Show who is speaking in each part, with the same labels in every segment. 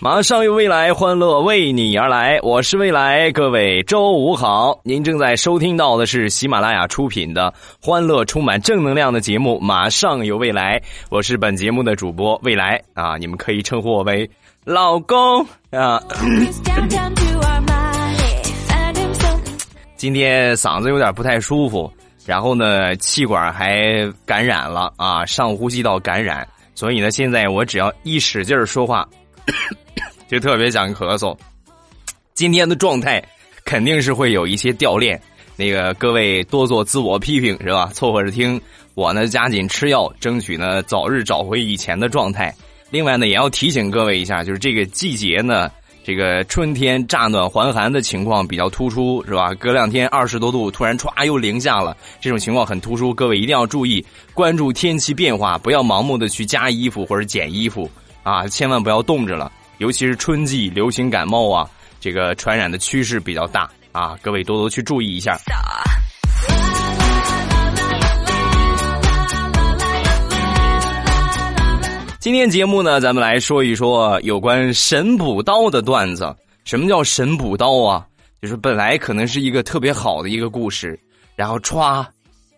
Speaker 1: 马上有未来，欢乐为你而来。我是未来，各位周五好。您正在收听到的是喜马拉雅出品的欢乐充满正能量的节目《马上有未来》。我是本节目的主播未来啊，你们可以称呼我为老公啊。今天嗓子有点不太舒服，然后呢，气管还感染了啊，上呼吸道感染，所以呢，现在我只要一使劲说话。就特别想咳嗽，今天的状态肯定是会有一些掉链，那个各位多做自我批评是吧？凑合着听，我呢加紧吃药，争取呢早日找回以前的状态。另外呢，也要提醒各位一下，就是这个季节呢，这个春天乍暖还寒的情况比较突出是吧？隔两天二十多度，突然歘又零下了，这种情况很突出，各位一定要注意关注天气变化，不要盲目的去加衣服或者减衣服啊，千万不要冻着了。尤其是春季流行感冒啊，这个传染的趋势比较大啊，各位多多去注意一下。今天节目呢，咱们来说一说有关神补刀的段子。什么叫神补刀啊？就是本来可能是一个特别好的一个故事，然后歘，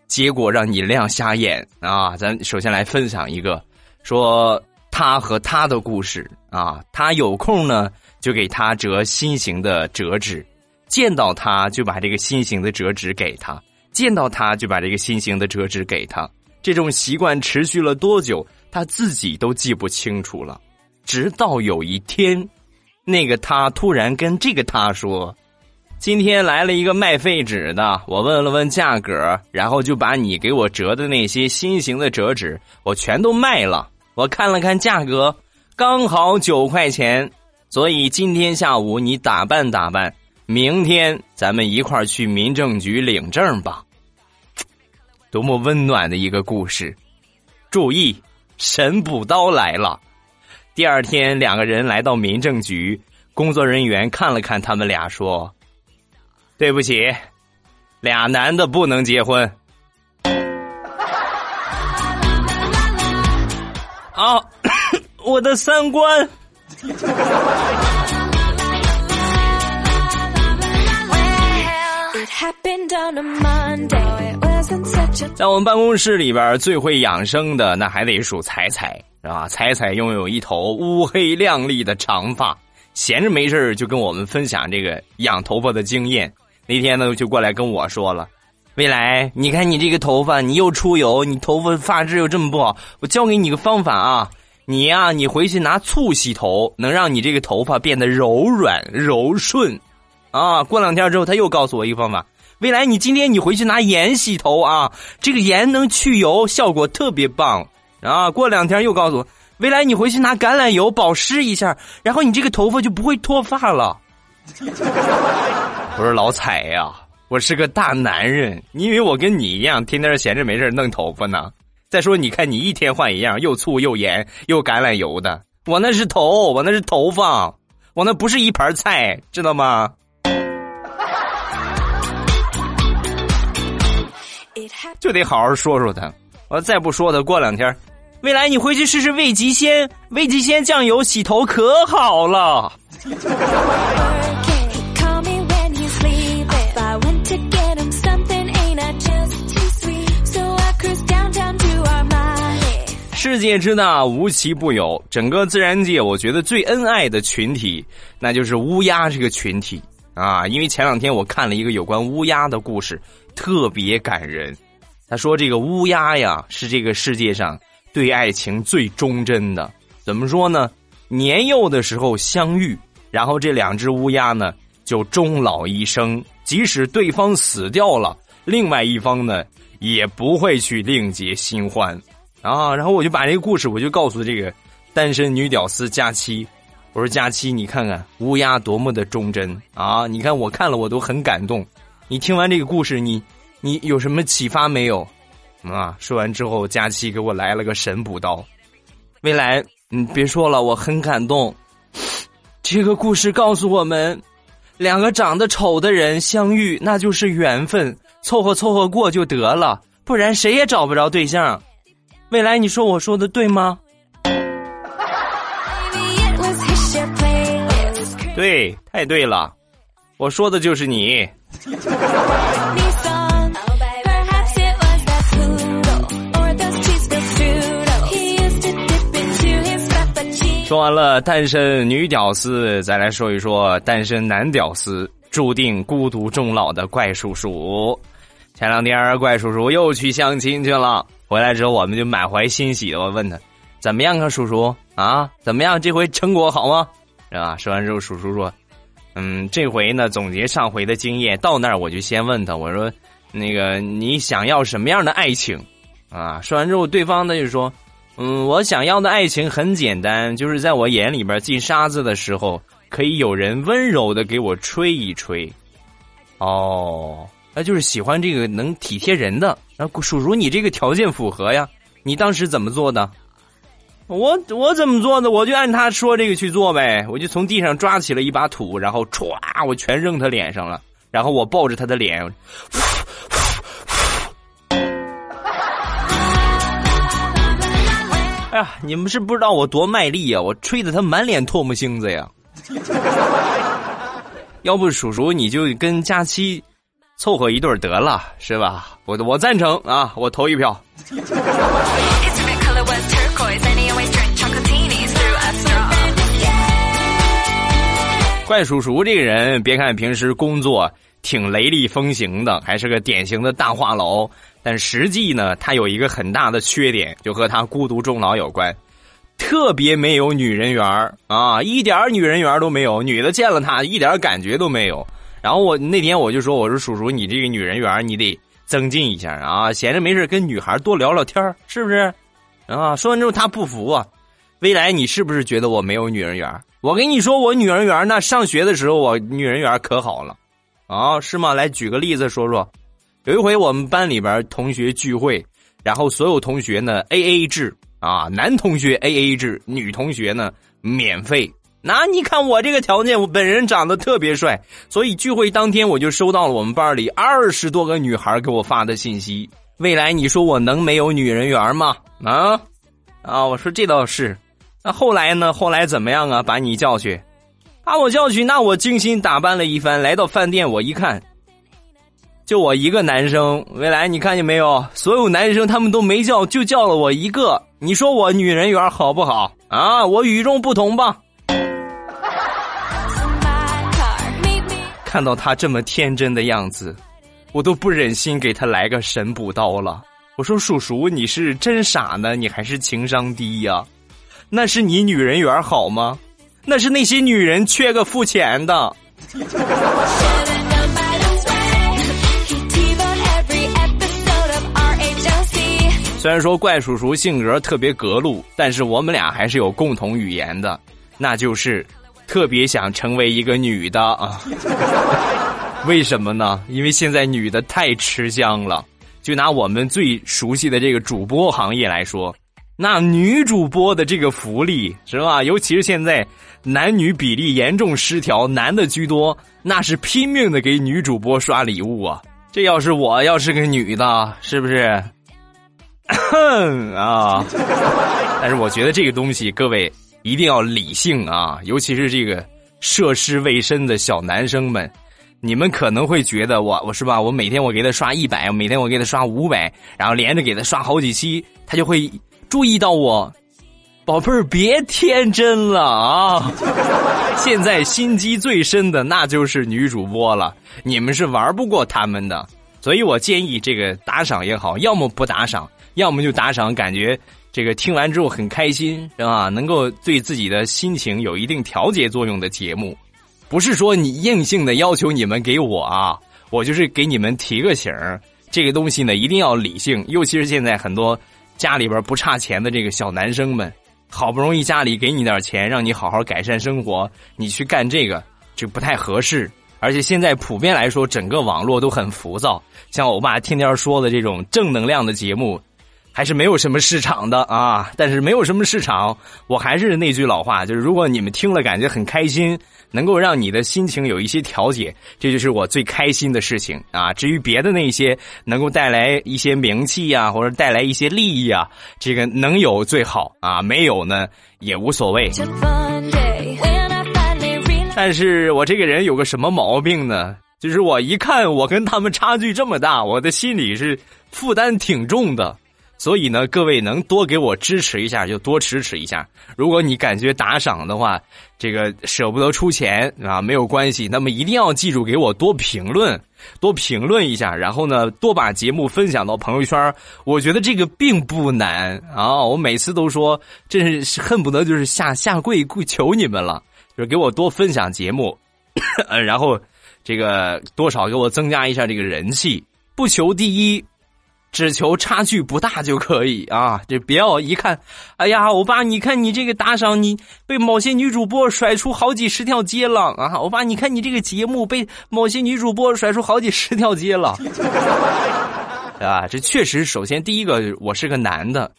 Speaker 1: 结果让你亮瞎眼啊！咱首先来分享一个，说。他和他的故事啊，他有空呢就给他折心形的折纸，见到他就把这个心形的折纸给他，见到他就把这个心形的折纸给他。这种习惯持续了多久，他自己都记不清楚了。直到有一天，那个他突然跟这个他说：“今天来了一个卖废纸的，我问了问价格，然后就把你给我折的那些心形的折纸，我全都卖了。”我看了看价格，刚好九块钱，所以今天下午你打扮打扮，明天咱们一块儿去民政局领证吧。多么温暖的一个故事！注意，神补刀来了。第二天，两个人来到民政局，工作人员看了看他们俩，说：“对不起，俩男的不能结婚。”啊，我的三观。在我们办公室里边，最会养生的那还得数彩彩，是吧？彩彩拥有一头乌黑亮丽的长发，闲着没事就跟我们分享这个养头发的经验。那天呢，就过来跟我说了。未来，你看你这个头发，你又出油，你头发发质又这么不好，我教给你个方法啊！你呀，你回去拿醋洗头，能让你这个头发变得柔软柔顺，啊！过两天之后，他又告诉我一个方法：未来，你今天你回去拿盐洗头啊，这个盐能去油，效果特别棒啊！过两天又告诉我：未来，你回去拿橄榄油保湿一下，然后你这个头发就不会脱发了。我说老彩呀。我是个大男人，你以为我跟你一样天天闲着没事弄头发呢？再说，你看你一天换一样，又醋又盐又橄榄油的，我那是头，我那是头发，我那不是一盘菜，知道吗？就得好好说说他，我再不说他，过两天，未来你回去试试味极鲜，味极鲜酱油洗头可好了。世界之大，无奇不有。整个自然界，我觉得最恩爱的群体，那就是乌鸦这个群体啊。因为前两天我看了一个有关乌鸦的故事，特别感人。他说，这个乌鸦呀，是这个世界上对爱情最忠贞的。怎么说呢？年幼的时候相遇，然后这两只乌鸦呢，就终老一生。即使对方死掉了，另外一方呢，也不会去另结新欢。啊，然后我就把这个故事，我就告诉这个单身女屌丝佳期，我说佳期，你看看乌鸦多么的忠贞啊！你看我看了我都很感动。你听完这个故事，你你有什么启发没有？啊！说完之后，佳期给我来了个神补刀。未来，你别说了，我很感动。这个故事告诉我们，两个长得丑的人相遇，那就是缘分，凑合凑合过就得了，不然谁也找不着对象。未来，你说我说的对吗？对，太对了，我说的就是你。说完了单身女屌丝，再来说一说单身男屌丝注定孤独终老的怪叔叔。前两天怪叔叔又去相亲去了，回来之后我们就满怀欣喜的我问他怎么样啊，叔叔啊，怎么样？这回成果好吗？是吧？说完之后，叔叔说：“嗯，这回呢，总结上回的经验，到那儿我就先问他，我说那个你想要什么样的爱情？啊？说完之后，对方呢就说。”嗯，我想要的爱情很简单，就是在我眼里边进沙子的时候，可以有人温柔的给我吹一吹。哦，那就是喜欢这个能体贴人的。那叔叔，你这个条件符合呀？你当时怎么做的？我我怎么做的？我就按他说这个去做呗。我就从地上抓起了一把土，然后歘，我全扔他脸上了。然后我抱着他的脸。哎呀，你们是不知道我多卖力呀！我吹的他满脸唾沫星子呀。要不叔叔你就跟佳期凑合一对得了，是吧？我我赞成啊，我投一票。怪叔叔这个人，别看平时工作挺雷厉风行的，还是个典型的大话痨。但实际呢，他有一个很大的缺点，就和他孤独终老有关，特别没有女人缘啊，一点女人缘都没有，女的见了他一点感觉都没有。然后我那天我就说，我说叔叔，你这个女人缘你得增进一下啊，闲着没事跟女孩多聊聊天是不是？啊，说完之后他不服啊，未来你是不是觉得我没有女人缘？我跟你说，我女人缘那上学的时候我女人缘可好了，啊，是吗？来举个例子说说。有一回我们班里边同学聚会，然后所有同学呢 A A 制啊，男同学 A A 制，女同学呢免费。那你看我这个条件，我本人长得特别帅，所以聚会当天我就收到了我们班里二十多个女孩给我发的信息。未来你说我能没有女人缘吗？啊啊！我说这倒是。那后来呢？后来怎么样啊？把你叫去，把我叫去，那我精心打扮了一番，来到饭店，我一看。就我一个男生，未来你看见没有？所有男生他们都没叫，就叫了我一个。你说我女人缘好不好啊？我与众不同吧？看到他这么天真的样子，我都不忍心给他来个神补刀了。我说叔叔，你是真傻呢，你还是情商低呀？那是你女人缘好吗？那是那些女人缺个付钱的。虽然说怪叔叔性格特别格路，但是我们俩还是有共同语言的，那就是特别想成为一个女的啊！为什么呢？因为现在女的太吃香了。就拿我们最熟悉的这个主播行业来说，那女主播的这个福利是吧？尤其是现在男女比例严重失调，男的居多，那是拼命的给女主播刷礼物啊！这要是我要是个女的，是不是？哼 啊！但是我觉得这个东西，各位一定要理性啊，尤其是这个涉世未深的小男生们，你们可能会觉得我我是吧？我每天我给他刷一百，每天我给他刷五百，然后连着给他刷好几期，他就会注意到我。宝贝儿，别天真了啊！现在心机最深的那就是女主播了，你们是玩不过他们的，所以我建议这个打赏也好，要么不打赏。要么就打赏，感觉这个听完之后很开心，是吧？能够对自己的心情有一定调节作用的节目，不是说你硬性的要求你们给我啊，我就是给你们提个醒儿。这个东西呢，一定要理性，尤其是现在很多家里边不差钱的这个小男生们，好不容易家里给你点钱，让你好好改善生活，你去干这个，就不太合适。而且现在普遍来说，整个网络都很浮躁，像我爸天天说的这种正能量的节目。还是没有什么市场的啊，但是没有什么市场，我还是那句老话，就是如果你们听了感觉很开心，能够让你的心情有一些调节，这就是我最开心的事情啊。至于别的那些能够带来一些名气呀，或者带来一些利益啊，这个能有最好啊，没有呢也无所谓。但是我这个人有个什么毛病呢？就是我一看我跟他们差距这么大，我的心里是负担挺重的。所以呢，各位能多给我支持一下就多支持一下。如果你感觉打赏的话，这个舍不得出钱啊，没有关系。那么一定要记住给我多评论，多评论一下，然后呢，多把节目分享到朋友圈。我觉得这个并不难啊。我每次都说，真是恨不得就是下下跪跪求你们了，就是给我多分享节目，然后这个多少给我增加一下这个人气，不求第一。只求差距不大就可以啊！这别要一看，哎呀，欧巴，你看你这个打赏，你被某些女主播甩出好几十条街了啊！欧巴，你看你这个节目被某些女主播甩出好几十条街了，啊！这确实，首先第一个，我是个男的，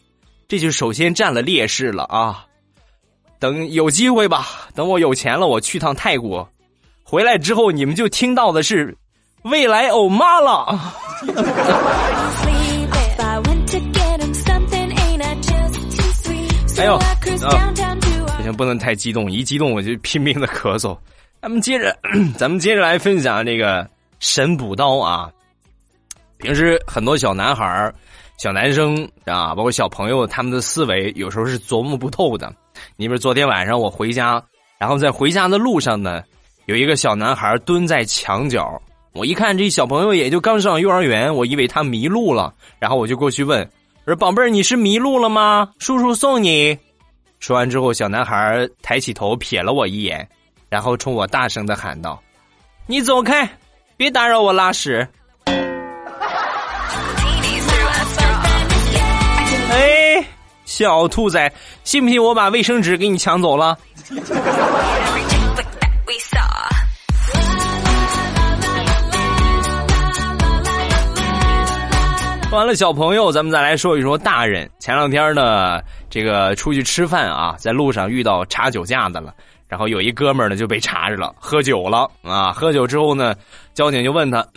Speaker 1: 这就首先占了劣势了啊！等有机会吧，等我有钱了，我去趟泰国，回来之后你们就听到的是未来欧妈了。哎呦，不行，不能太激动，一激动我就拼命的咳嗽。咱们接着，咱们接着来分享这个神补刀啊。平时很多小男孩小男生啊，包括小朋友，他们的思维有时候是琢磨不透的。你比如昨天晚上我回家，然后在回家的路上呢，有一个小男孩蹲在墙角，我一看这小朋友也就刚上幼儿园，我以为他迷路了，然后我就过去问。说：“宝贝儿，你是迷路了吗？叔叔送你。”说完之后，小男孩抬起头瞥了我一眼，然后冲我大声的喊道：“你走开，别打扰我拉屎！” 哎，小兔崽，信不信我把卫生纸给你抢走了？完了小朋友，咱们再来说一说大人。前两天呢，这个出去吃饭啊，在路上遇到查酒驾的了，然后有一哥们呢就被查着了，喝酒了啊。喝酒之后呢，交警就问他，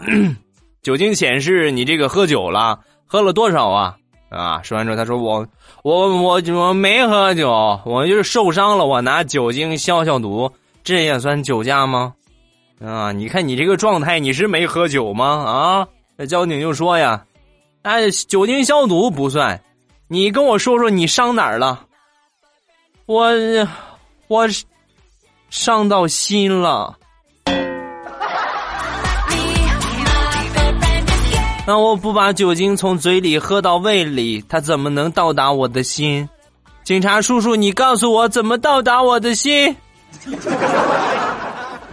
Speaker 1: 酒精显示你这个喝酒了，喝了多少啊？啊，说完之后他说我我我我没喝酒，我就是受伤了，我拿酒精消消毒，这也算酒驾吗？啊，你看你这个状态，你是没喝酒吗？啊，那交警就说呀。哎，酒精消毒不算，你跟我说说你伤哪儿了？我我伤到心了。那我不把酒精从嘴里喝到胃里，它怎么能到达我的心？警察叔叔，你告诉我怎么到达我的心？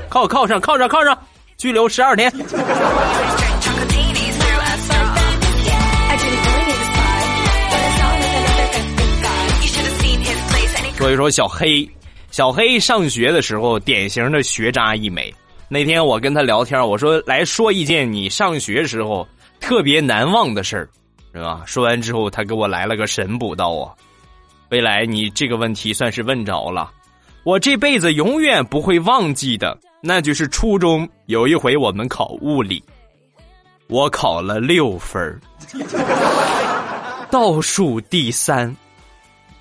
Speaker 1: 靠靠上，靠上，靠上，拘留十二天。所以说，小黑，小黑上学的时候，典型的学渣一枚。那天我跟他聊天，我说来说一件你上学时候特别难忘的事儿，是吧？说完之后，他给我来了个神补刀啊！未来你这个问题算是问着了，我这辈子永远不会忘记的，那就是初中有一回我们考物理，我考了六分倒数第三，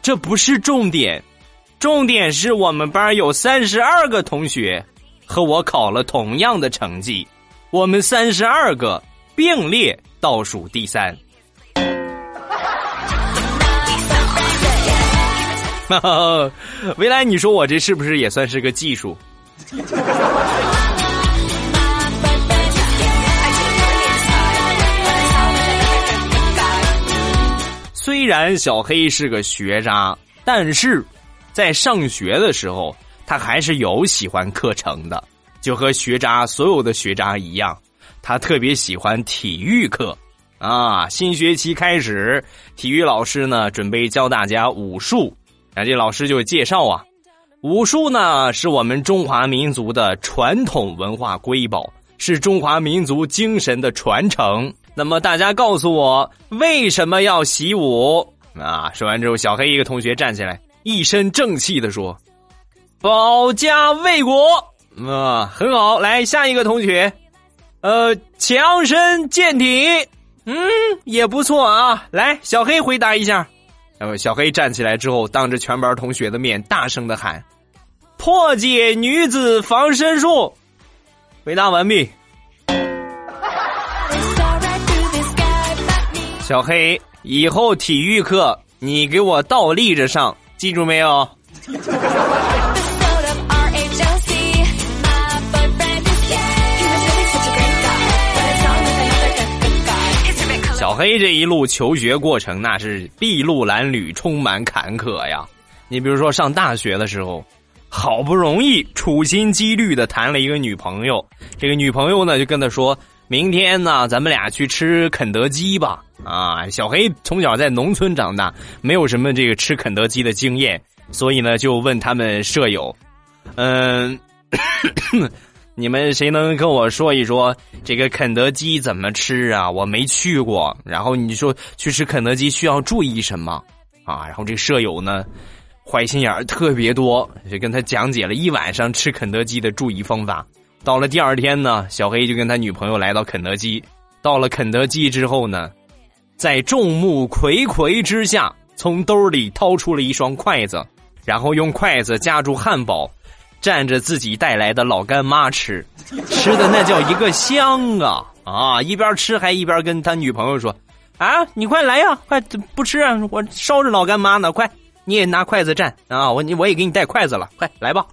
Speaker 1: 这不是重点。重点是我们班有三十二个同学和我考了同样的成绩，我们三十二个并列倒数第三。哈 哈未来你说我这是不是也算是个技术？虽然小黑是个学渣，但是。在上学的时候，他还是有喜欢课程的，就和学渣所有的学渣一样，他特别喜欢体育课。啊，新学期开始，体育老师呢准备教大家武术，那这老师就介绍啊，武术呢是我们中华民族的传统文化瑰宝，是中华民族精神的传承。那么大家告诉我，为什么要习武？啊！说完之后，小黑一个同学站起来，一身正气的说：“保家卫国。”啊，很好。来，下一个同学，呃，强身健体，嗯，也不错啊。来，小黑回答一下。然后小黑站起来之后，当着全班同学的面，大声的喊：“破解女子防身术。”回答完毕。小黑。以后体育课你给我倒立着上，记住没有？小黑这一路求学过程那是筚路蓝缕，充满坎坷呀。你比如说上大学的时候，好不容易处心积虑的谈了一个女朋友，这个女朋友呢就跟他说。明天呢，咱们俩去吃肯德基吧。啊，小黑从小在农村长大，没有什么这个吃肯德基的经验，所以呢，就问他们舍友，嗯，你们谁能跟我说一说这个肯德基怎么吃啊？我没去过。然后你说去吃肯德基需要注意什么啊？然后这舍友呢，坏心眼儿特别多，就跟他讲解了一晚上吃肯德基的注意方法。到了第二天呢，小黑就跟他女朋友来到肯德基。到了肯德基之后呢，在众目睽睽之下，从兜里掏出了一双筷子，然后用筷子夹住汉堡，蘸着自己带来的老干妈吃，吃的那叫一个香啊啊！一边吃还一边跟他女朋友说：“啊，你快来呀，快不吃啊，我烧着老干妈呢，快你也拿筷子蘸啊，我我也给你带筷子了，快来吧。”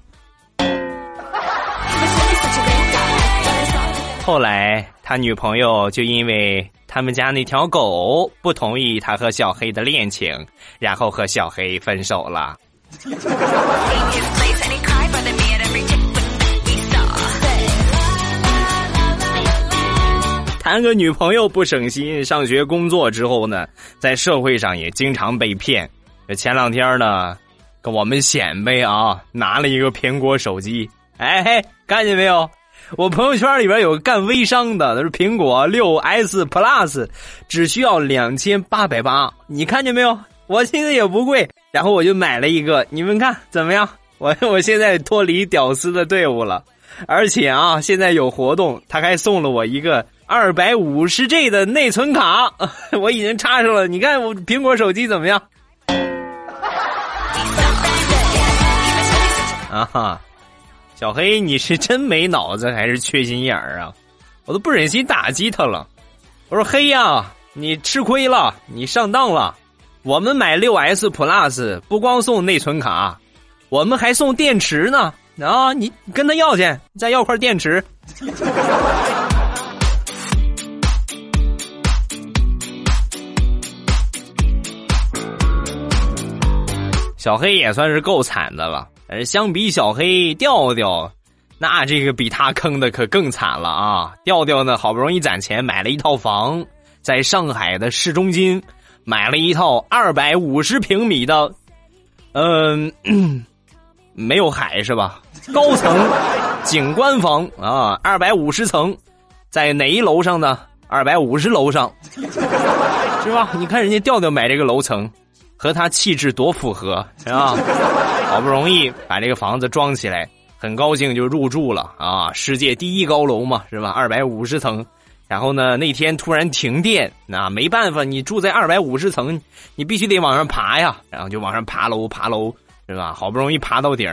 Speaker 1: 后来，他女朋友就因为他们家那条狗不同意他和小黑的恋情，然后和小黑分手了。谈个女朋友不省心，上学工作之后呢，在社会上也经常被骗。前两天呢，跟我们显摆啊，拿了一个苹果手机，哎嘿，看见没有？我朋友圈里边有干微商的，他说苹果六 S Plus 只需要两千八百八，你看见没有？我现在也不贵，然后我就买了一个，你们看怎么样？我我现在脱离屌丝的队伍了，而且啊，现在有活动，他还送了我一个二百五十 G 的内存卡，我已经插上了。你看我苹果手机怎么样？啊哈。小黑，你是真没脑子还是缺心眼儿啊？我都不忍心打击他了。我说黑呀，你吃亏了，你上当了。我们买六 S Plus 不光送内存卡，我们还送电池呢。啊，你跟他要去，再要块电池。小黑也算是够惨的了。呃，相比小黑调调，那这个比他坑的可更惨了啊！调调呢，好不容易攒钱买了一套房，在上海的市中心，买了一套二百五十平米的，嗯，没有海是吧？高层景观房啊，二百五十层，在哪一楼上呢？二百五十楼上，是吧？你看人家调调买这个楼层。和他气质多符合，是吧？好不容易把这个房子装起来，很高兴就入住了啊！世界第一高楼嘛，是吧？二百五十层。然后呢，那天突然停电，那没办法，你住在二百五十层，你必须得往上爬呀。然后就往上爬楼，爬楼，是吧？好不容易爬到顶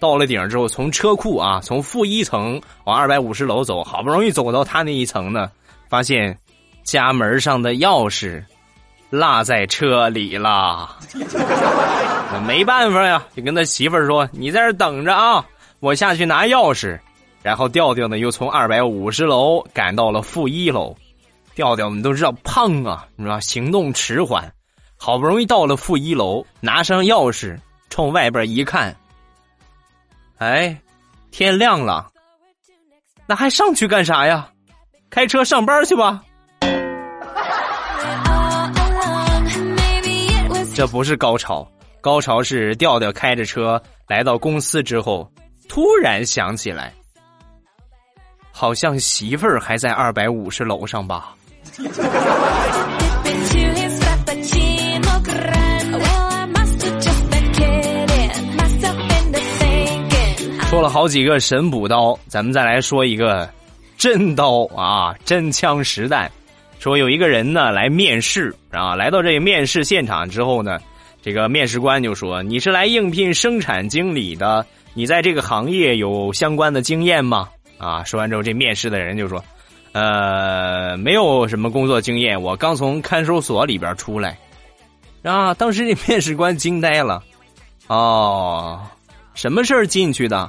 Speaker 1: 到了顶之后，从车库啊，从负一层往二百五十楼走，好不容易走到他那一层呢，发现家门上的钥匙。落在车里了，没办法呀，就跟他媳妇儿说：“你在这等着啊，我下去拿钥匙。”然后调调呢，又从二百五十楼赶到了负一楼。调调我们都知道胖啊，你知道行动迟缓，好不容易到了负一楼，拿上钥匙，冲外边一看，哎，天亮了，那还上去干啥呀？开车上班去吧。这不是高潮，高潮是调调开着车来到公司之后，突然想起来，好像媳妇儿还在二百五十楼上吧。说了好几个神补刀，咱们再来说一个真刀啊，真枪实弹。说有一个人呢来面试啊，来到这个面试现场之后呢，这个面试官就说：“你是来应聘生产经理的，你在这个行业有相关的经验吗？”啊，说完之后，这面试的人就说：“呃，没有什么工作经验，我刚从看守所里边出来。”啊，当时这面试官惊呆了，哦，什么事儿进去的？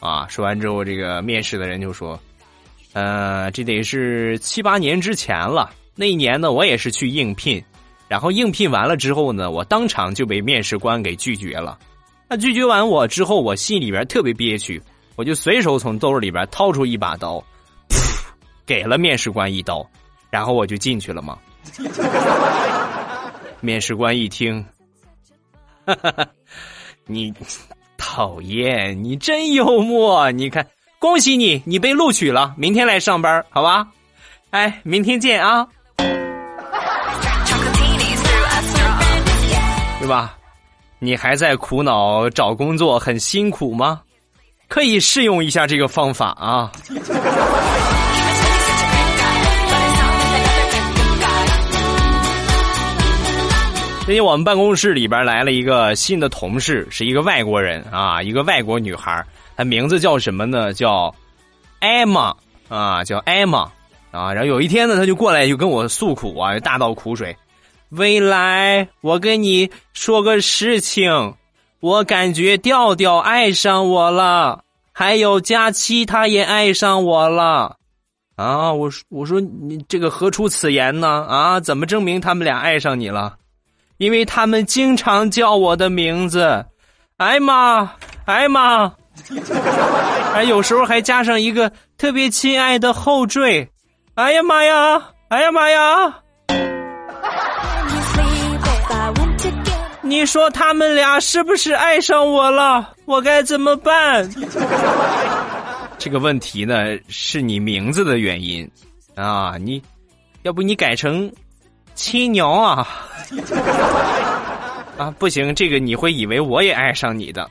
Speaker 1: 啊，说完之后，这个面试的人就说：“呃，这得是七八年之前了。那一年呢，我也是去应聘，然后应聘完了之后呢，我当场就被面试官给拒绝了。那拒绝完我之后，我心里边特别憋屈，我就随手从兜里边掏出一把刀，给了面试官一刀，然后我就进去了嘛。面试官一听，哈哈，你。”讨厌，你真幽默！你看，恭喜你，你被录取了，明天来上班，好吧？哎，明天见啊！对吧？你还在苦恼找工作很辛苦吗？可以试用一下这个方法啊！最近我们办公室里边来了一个新的同事，是一个外国人啊，一个外国女孩他名字叫什么呢？叫艾玛啊，叫艾玛啊。然后有一天呢，他就过来就跟我诉苦啊，大倒苦水。未来，我跟你说个事情，我感觉调调爱上我了，还有佳期他也爱上我了啊。我说我说你这个何出此言呢？啊，怎么证明他们俩爱上你了？因为他们经常叫我的名字，艾玛，艾玛，还 有时候还加上一个特别亲爱的后缀，哎呀妈呀，哎呀妈呀！你说他们俩是不是爱上我了？我该怎么办？这个问题呢，是你名字的原因啊！你要不你改成？亲娘啊！啊，不行，这个你会以为我也爱上你的，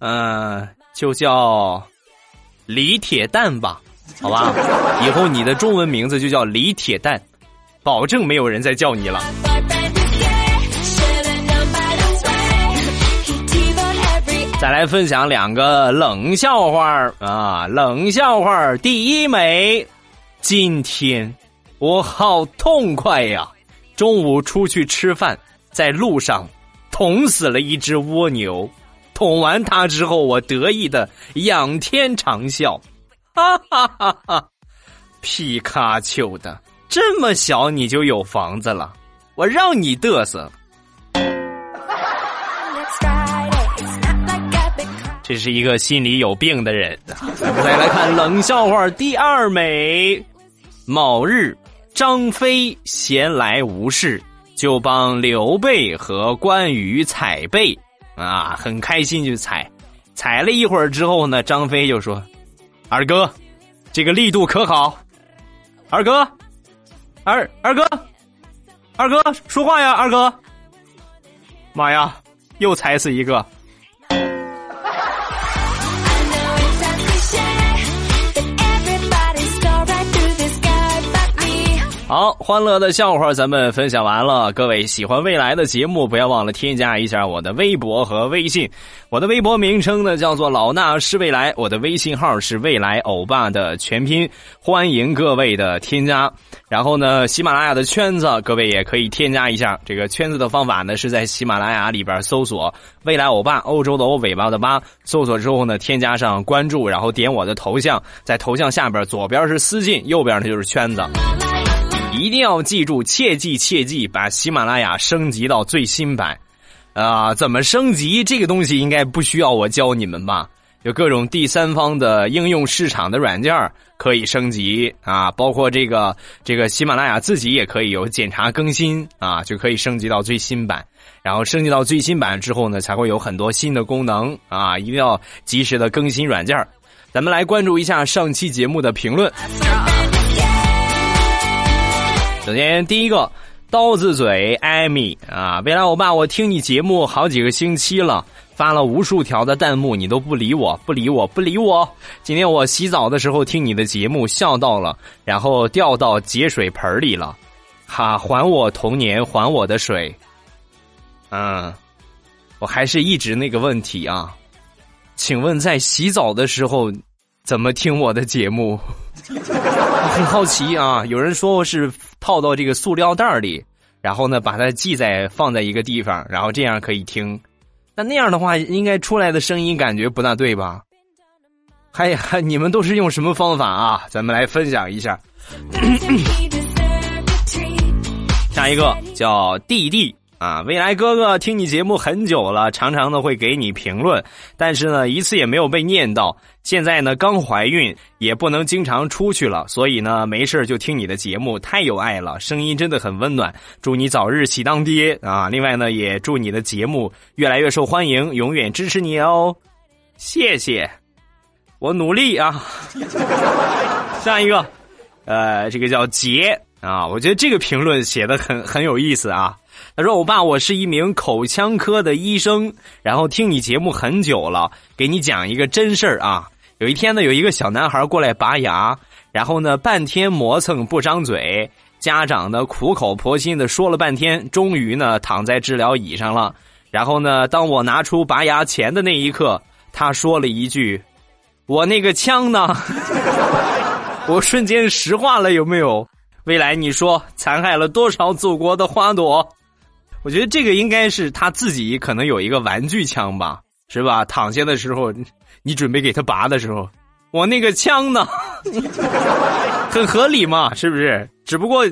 Speaker 1: 嗯，就叫李铁蛋吧，好吧？以后你的中文名字就叫李铁蛋，保证没有人再叫你了。再来分享两个冷笑话啊！冷笑话第一美，今天我好痛快呀！中午出去吃饭，在路上捅死了一只蜗牛，捅完他之后，我得意的仰天长啸，哈哈哈哈！皮卡丘的，这么小你就有房子了，我让你嘚瑟。这是一个心里有病的人。再来看冷笑话第二美，某日。张飞闲来无事，就帮刘备和关羽踩背，啊，很开心就踩，踩了一会儿之后呢，张飞就说：“二哥，这个力度可好？二哥，二二哥，二哥说话呀，二哥，妈呀，又踩死一个。”好，欢乐的笑话咱们分享完了。各位喜欢未来的节目，不要忘了添加一下我的微博和微信。我的微博名称呢叫做老衲是未来，我的微信号是未来欧巴的全拼，欢迎各位的添加。然后呢，喜马拉雅的圈子，各位也可以添加一下。这个圈子的方法呢是在喜马拉雅里边搜索“未来欧巴”，欧洲的欧，尾巴的巴。搜索之后呢，添加上关注，然后点我的头像，在头像下边左边是私信，右边呢就是圈子。一定要记住，切记切记，把喜马拉雅升级到最新版，啊，怎么升级？这个东西应该不需要我教你们吧？有各种第三方的应用市场的软件可以升级啊，包括这个这个喜马拉雅自己也可以有检查更新啊，就可以升级到最新版。然后升级到最新版之后呢，才会有很多新的功能啊，一定要及时的更新软件咱们来关注一下上期节目的评论。首先第一个刀子嘴艾米啊，未来欧巴，我听你节目好几个星期了。发了无数条的弹幕，你都不理我，不理我，不理我。今天我洗澡的时候听你的节目，笑到了，然后掉到节水盆里了。哈，还我童年，还我的水。嗯，我还是一直那个问题啊。请问在洗澡的时候怎么听我的节目？很好奇啊。有人说是套到这个塑料袋里，然后呢把它系在放在一个地方，然后这样可以听。那那样的话，应该出来的声音感觉不大对吧？还还，你们都是用什么方法啊？咱们来分享一下。下一个叫弟弟。啊，未来哥哥听你节目很久了，常常的会给你评论，但是呢，一次也没有被念到。现在呢，刚怀孕，也不能经常出去了，所以呢，没事就听你的节目，太有爱了，声音真的很温暖。祝你早日喜当爹啊！另外呢，也祝你的节目越来越受欢迎，永远支持你哦。谢谢，我努力啊。下一个，呃，这个叫杰啊，我觉得这个评论写的很很有意思啊。他说：“我爸，我是一名口腔科的医生，然后听你节目很久了，给你讲一个真事儿啊。有一天呢，有一个小男孩过来拔牙，然后呢，半天磨蹭不张嘴，家长呢苦口婆心的说了半天，终于呢躺在治疗椅上了。然后呢，当我拿出拔牙钳的那一刻，他说了一句：‘我那个枪呢？’ 我瞬间石化了，有没有？未来你说残害了多少祖国的花朵？”我觉得这个应该是他自己可能有一个玩具枪吧，是吧？躺下的时候，你准备给他拔的时候，我那个枪呢，很合理嘛，是不是？只不过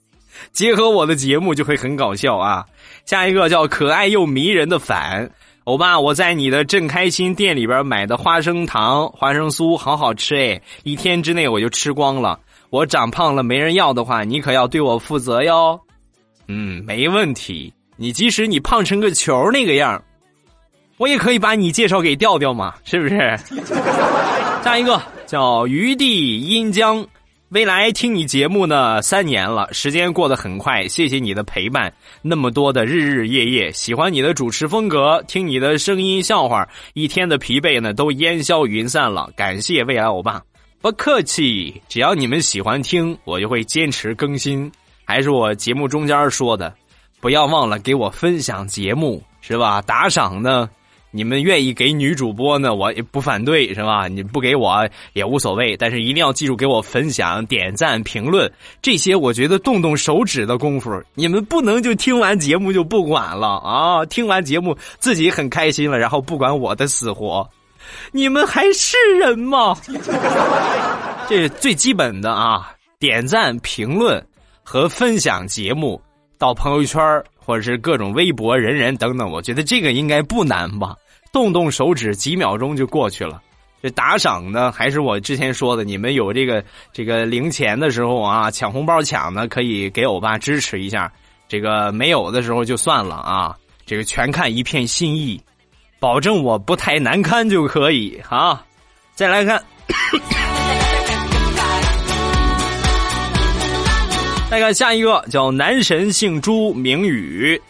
Speaker 1: 结合我的节目就会很搞笑啊。下一个叫可爱又迷人的反欧巴，我在你的正开心店里边买的花生糖、花生酥，好好吃哎！一天之内我就吃光了。我长胖了没人要的话，你可要对我负责哟。嗯，没问题。你即使你胖成个球那个样我也可以把你介绍给调调嘛，是不是？下一个叫余地阴江，未来听你节目呢三年了，时间过得很快，谢谢你的陪伴，那么多的日日夜夜，喜欢你的主持风格，听你的声音笑话，一天的疲惫呢都烟消云散了。感谢未来欧巴，不客气，只要你们喜欢听，我就会坚持更新。还是我节目中间说的，不要忘了给我分享节目，是吧？打赏呢，你们愿意给女主播呢，我也不反对，是吧？你不给我也无所谓，但是一定要记住给我分享、点赞、评论这些。我觉得动动手指的功夫，你们不能就听完节目就不管了啊！听完节目自己很开心了，然后不管我的死活，你们还是人吗？这最基本的啊！点赞、评论。和分享节目到朋友圈或者是各种微博、人人等等，我觉得这个应该不难吧？动动手指，几秒钟就过去了。这打赏呢，还是我之前说的，你们有这个这个零钱的时候啊，抢红包抢的，可以给欧巴支持一下。这个没有的时候就算了啊，这个全看一片心意，保证我不太难堪就可以啊。再来看。再看下一个叫男神姓朱名宇，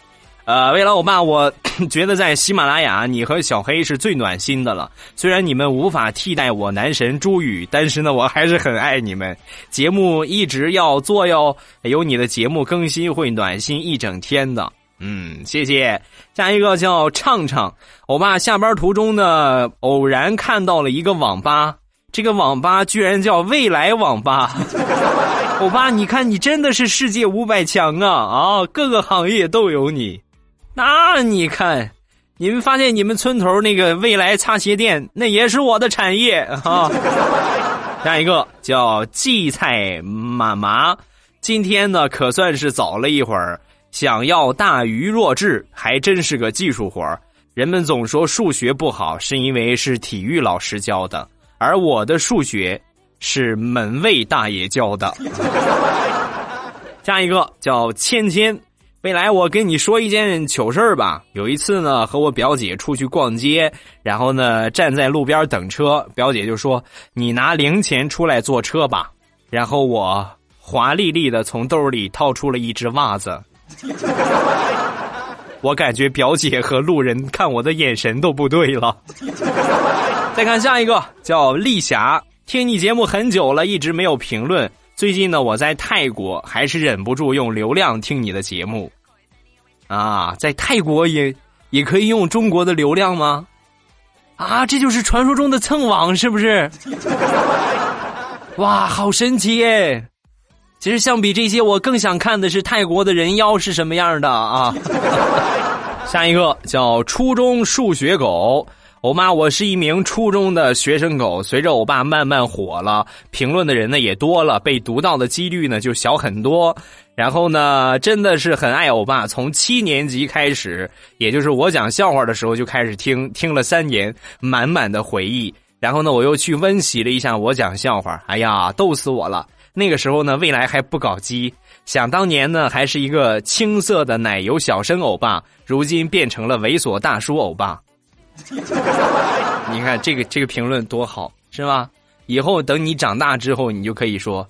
Speaker 1: 呃，未来我爸，我 觉得在喜马拉雅，你和小黑是最暖心的了。虽然你们无法替代我男神朱宇，但是呢，我还是很爱你们。节目一直要做哟，有你的节目更新会暖心一整天的。嗯，谢谢。下一个叫畅畅，我爸下班途中呢，偶然看到了一个网吧，这个网吧居然叫未来网吧。欧巴，你看，你真的是世界五百强啊！啊，各个行业都有你。那你看，你们发现你们村头那个未来擦鞋店，那也是我的产业啊。下一个叫荠菜妈妈，今天呢可算是早了一会儿，想要大鱼弱智，还真是个技术活人们总说数学不好是因为是体育老师教的，而我的数学是门卫大爷教的。下一个叫芊芊。未来我跟你说一件糗事儿吧。有一次呢，和我表姐出去逛街，然后呢站在路边等车，表姐就说：“你拿零钱出来坐车吧。”然后我华丽丽的从兜里掏出了一只袜子。我感觉表姐和路人看我的眼神都不对了。再看下一个，叫丽霞，听你节目很久了，一直没有评论。最近呢，我在泰国，还是忍不住用流量听你的节目，啊，在泰国也也可以用中国的流量吗？啊，这就是传说中的蹭网是不是？哇，好神奇耶！其实相比这些，我更想看的是泰国的人妖是什么样的啊。下一个叫初中数学狗。欧妈，我是一名初中的学生狗。随着欧巴慢慢火了，评论的人呢也多了，被读到的几率呢就小很多。然后呢，真的是很爱欧巴，从七年级开始，也就是我讲笑话的时候就开始听，听了三年，满满的回忆。然后呢，我又去温习了一下我讲笑话，哎呀，逗死我了。那个时候呢，未来还不搞基，想当年呢还是一个青涩的奶油小生欧巴，如今变成了猥琐大叔欧巴。你看这个这个评论多好，是吧？以后等你长大之后，你就可以说，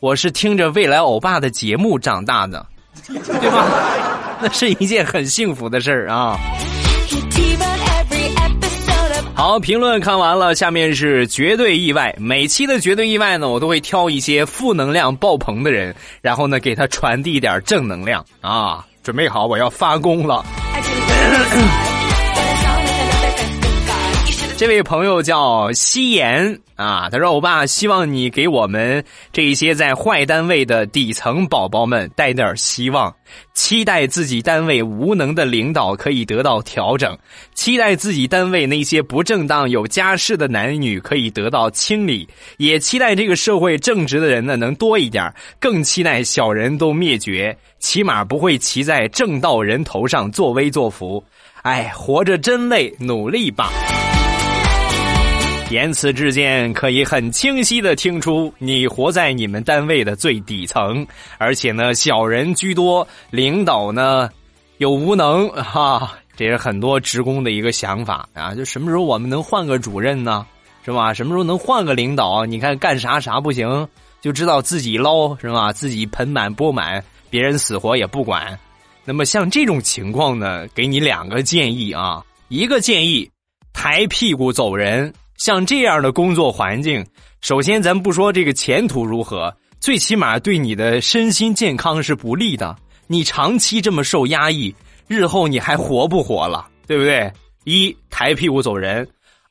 Speaker 1: 我是听着未来欧巴的节目长大的，对吧？那是一件很幸福的事儿啊。好，评论看完了，下面是绝对意外。每期的绝对意外呢，我都会挑一些负能量爆棚的人，然后呢给他传递一点正能量啊。准备好，我要发功了。这位朋友叫夕颜啊，他说：“欧巴，希望你给我们这些在坏单位的底层宝宝们带点希望，期待自己单位无能的领导可以得到调整，期待自己单位那些不正当有家室的男女可以得到清理，也期待这个社会正直的人呢能多一点，更期待小人都灭绝，起码不会骑在正道人头上作威作福。哎，活着真累，努力吧。”言辞之间，可以很清晰的听出你活在你们单位的最底层，而且呢，小人居多，领导呢又无能，哈，这是很多职工的一个想法啊。就什么时候我们能换个主任呢？是吧？什么时候能换个领导？你看干啥啥不行，就知道自己捞，是吧？自己盆满钵满，别人死活也不管。那么像这种情况呢，给你两个建议啊。一个建议，抬屁股走人。像这样的工作环境，首先咱不说这个前途如何，最起码对你的身心健康是不利的。你长期这么受压抑，日后你还活不活了？对不对？一抬屁股走人，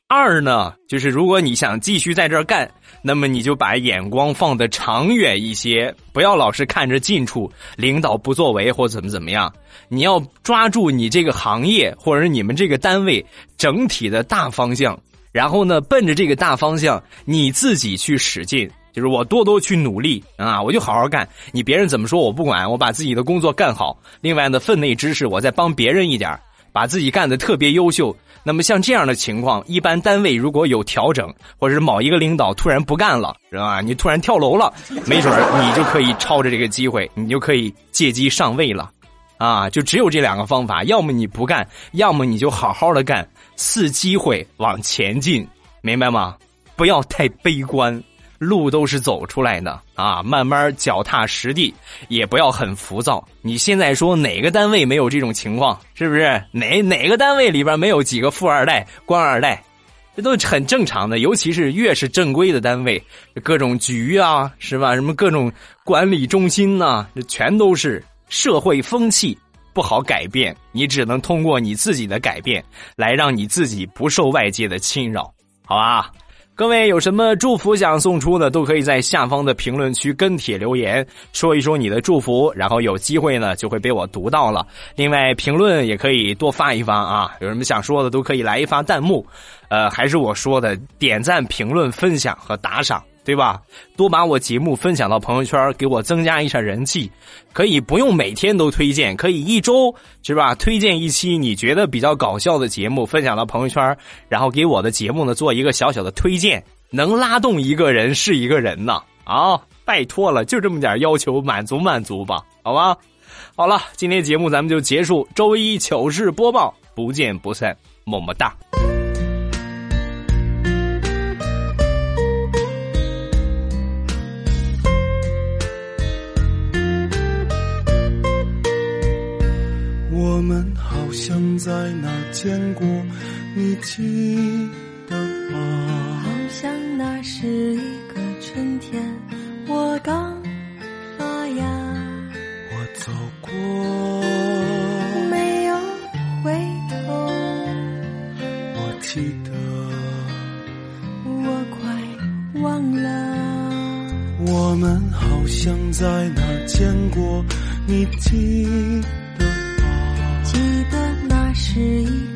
Speaker 1: 二呢，就是如果你想继续在这儿干，那么你就把眼光放得长远一些，不要老是看着近处领导不作为或怎么怎么样，你要抓住你这个行业或者你们这个单位整体的大方向。然后呢，奔着这个大方向，你自己去使劲，就是我多多去努力啊，我就好好干。你别人怎么说我不管，我把自己的工作干好。另外呢，分内之事我再帮别人一点，把自己干的特别优秀。那么像这样的情况，一般单位如果有调整，或者是某一个领导突然不干了，是吧？你突然跳楼了，没准你就可以抄着这个机会，你就可以借机上位了。啊，就只有这两个方法，要么你不干，要么你就好好的干。次机会往前进，明白吗？不要太悲观，路都是走出来的啊！慢慢脚踏实地，也不要很浮躁。你现在说哪个单位没有这种情况？是不是？哪哪个单位里边没有几个富二代、官二代？这都很正常的。尤其是越是正规的单位，各种局啊，是吧？什么各种管理中心呐，这全都是社会风气。不好改变，你只能通过你自己的改变来让你自己不受外界的侵扰，好吧？各位有什么祝福想送出的，都可以在下方的评论区跟帖留言，说一说你的祝福，然后有机会呢就会被我读到了。另外，评论也可以多发一发啊，有什么想说的都可以来一发弹幕，呃，还是我说的，点赞、评论、分享和打赏。对吧？多把我节目分享到朋友圈，给我增加一下人气。可以不用每天都推荐，可以一周是吧？推荐一期你觉得比较搞笑的节目，分享到朋友圈，然后给我的节目呢做一个小小的推荐，能拉动一个人是一个人呐！啊，拜托了，就这么点要求，满足满足吧，好吧？好了，今天节目咱们就结束，周一糗事播报，不见不散，么么哒。
Speaker 2: 在哪儿见过，你记得吗？
Speaker 3: 好像那是一个春天，我刚发芽，
Speaker 2: 我走过，
Speaker 3: 没有回头，
Speaker 2: 我记得，
Speaker 3: 我快忘了。
Speaker 2: 我们好像在哪儿见过，你记得？
Speaker 3: 是一